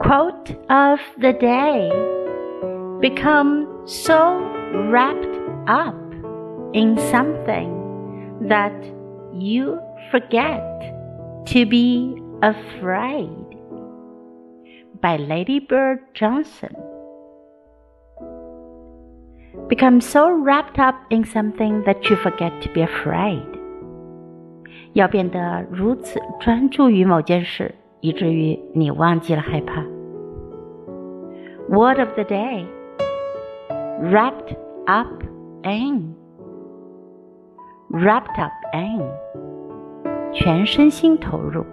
Quote of the day Become so wrapped up in something that you forget to be afraid. By Lady Bird Johnson. Become so wrapped up in something that you forget to be afraid. 要变得如此专注于某件事， 以至于你忘记了害怕。Word of the day wrapped up in wrapped up in 全身心投入。